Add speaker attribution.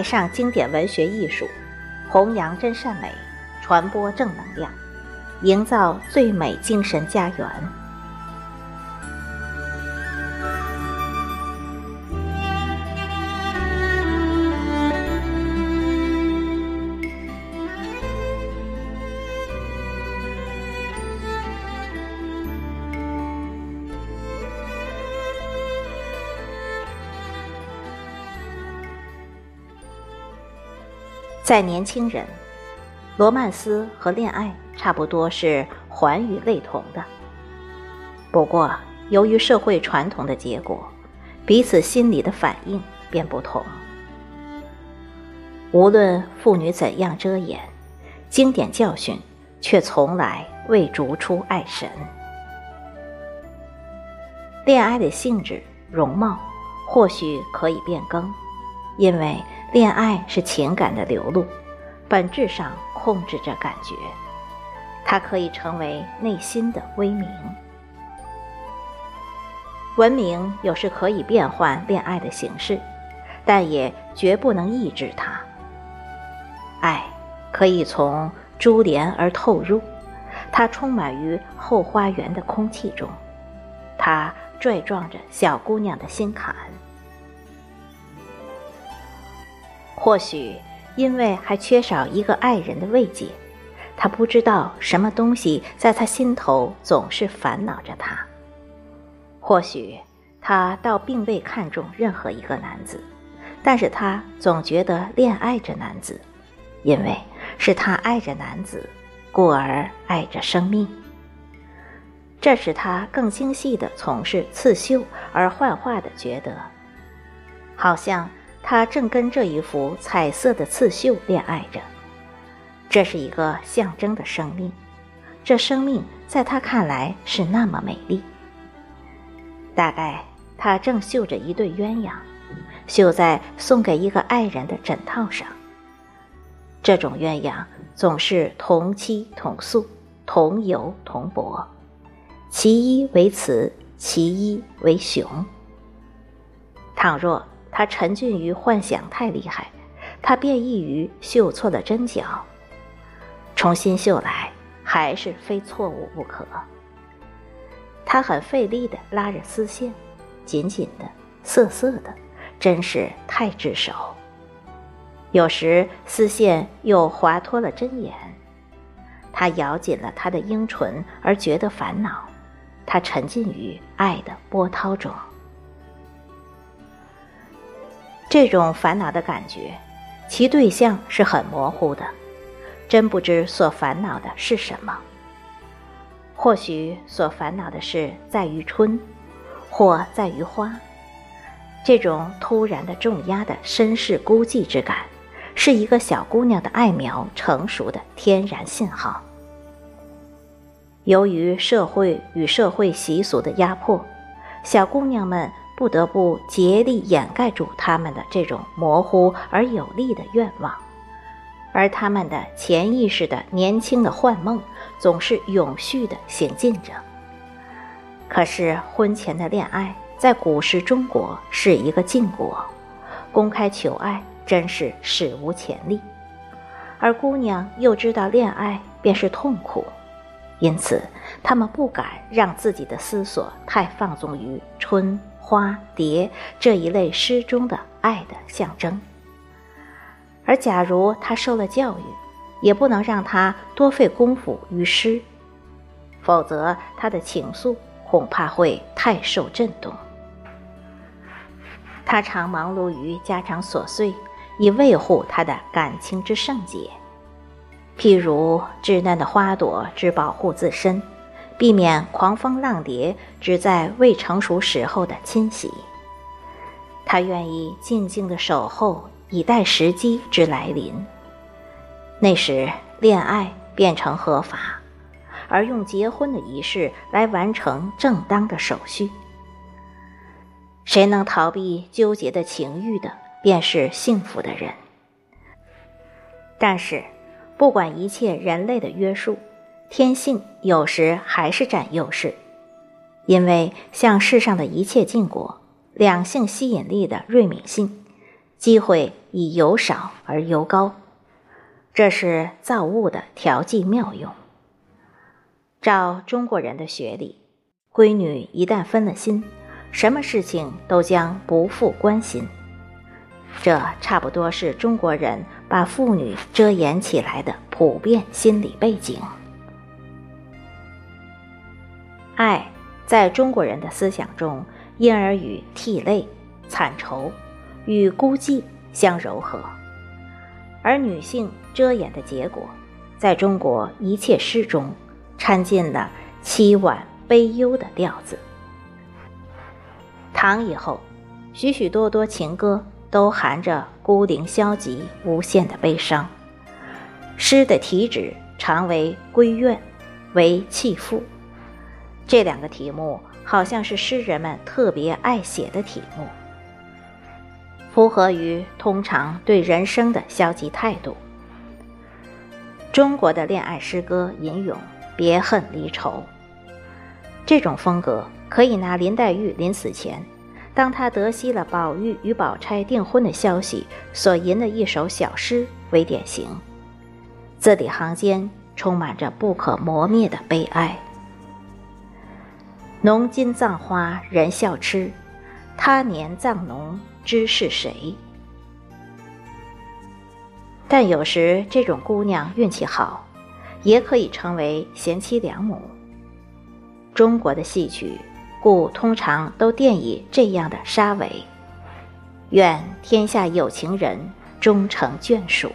Speaker 1: 爱上经典文学艺术，弘扬真善美，传播正能量，营造最美精神家园。在年轻人，罗曼斯和恋爱差不多是环与类同的。不过，由于社会传统的结果，彼此心理的反应便不同。无论妇女怎样遮掩，经典教训却从来未逐出爱神。恋爱的性质、容貌或许可以变更，因为。恋爱是情感的流露，本质上控制着感觉，它可以成为内心的威名。文明有时可以变换恋爱的形式，但也绝不能抑制它。爱可以从珠帘而透入，它充满于后花园的空气中，它拽撞着小姑娘的心坎。或许因为还缺少一个爱人的慰藉，他不知道什么东西在他心头总是烦恼着他。或许他倒并未看中任何一个男子，但是他总觉得恋爱着男子，因为是他爱着男子，故而爱着生命。这使他更精细地从事刺绣，而幻化地觉得，好像。他正跟这一幅彩色的刺绣恋爱着，这是一个象征的生命，这生命在他看来是那么美丽。大概他正绣着一对鸳鸯，绣在送给一个爱人的枕套上。这种鸳鸯总是同妻同宿，同游同泊，其一为雌，其一为雄。倘若。他沉浸于幻想太厉害，他便易于绣错了针脚，重新绣来还是非错误不可。他很费力地拉着丝线，紧紧的，涩涩的，真是太炙手。有时丝线又滑脱了针眼，他咬紧了他的樱唇，而觉得烦恼。他沉浸于爱的波涛中。这种烦恼的感觉，其对象是很模糊的，真不知所烦恼的是什么。或许所烦恼的是在于春，或在于花。这种突然的重压的身世孤寂之感，是一个小姑娘的爱苗成熟的天然信号。由于社会与社会习俗的压迫，小姑娘们。不得不竭力掩盖住他们的这种模糊而有力的愿望，而他们的潜意识的年轻的幻梦总是永续的行进着。可是婚前的恋爱在古时中国是一个禁果，公开求爱真是史无前例，而姑娘又知道恋爱便是痛苦，因此他们不敢让自己的思索太放纵于春。花蝶这一类诗中的爱的象征，而假如他受了教育，也不能让他多费功夫于诗，否则他的情愫恐怕会太受震动。他常忙碌于家常琐碎，以维护他的感情之圣洁，譬如稚嫩的花朵之保护自身。避免狂风浪蝶只在未成熟时候的侵袭，他愿意静静的守候，以待时机之来临。那时，恋爱变成合法，而用结婚的仪式来完成正当的手续。谁能逃避纠结的情欲的，便是幸福的人。但是，不管一切人类的约束。天性有时还是占优势，因为像世上的一切禁果，两性吸引力的锐敏性，机会以由少而由高，这是造物的调剂妙用。照中国人的学理，闺女一旦分了心，什么事情都将不复关心。这差不多是中国人把妇女遮掩起来的普遍心理背景。爱在中国人的思想中，因而与涕泪、惨愁。与孤寂相柔和，而女性遮掩的结果，在中国一切诗中掺进了凄婉悲忧的调子。唐以后，许许多多情歌都含着孤零消极、无限的悲伤。诗的题旨常为闺怨，为弃妇，这两个题目好像是诗人们特别爱写的题目。符合于通常对人生的消极态度。中国的恋爱诗歌吟咏别恨离愁，这种风格可以拿林黛玉临死前，当她得悉了宝玉与宝钗订婚的消息所吟的一首小诗为典型，字里行间充满着不可磨灭的悲哀。浓金葬花人笑痴，他年葬侬。知是谁？但有时这种姑娘运气好，也可以成为贤妻良母。中国的戏曲故通常都垫以这样的沙尾：愿天下有情人终成眷属。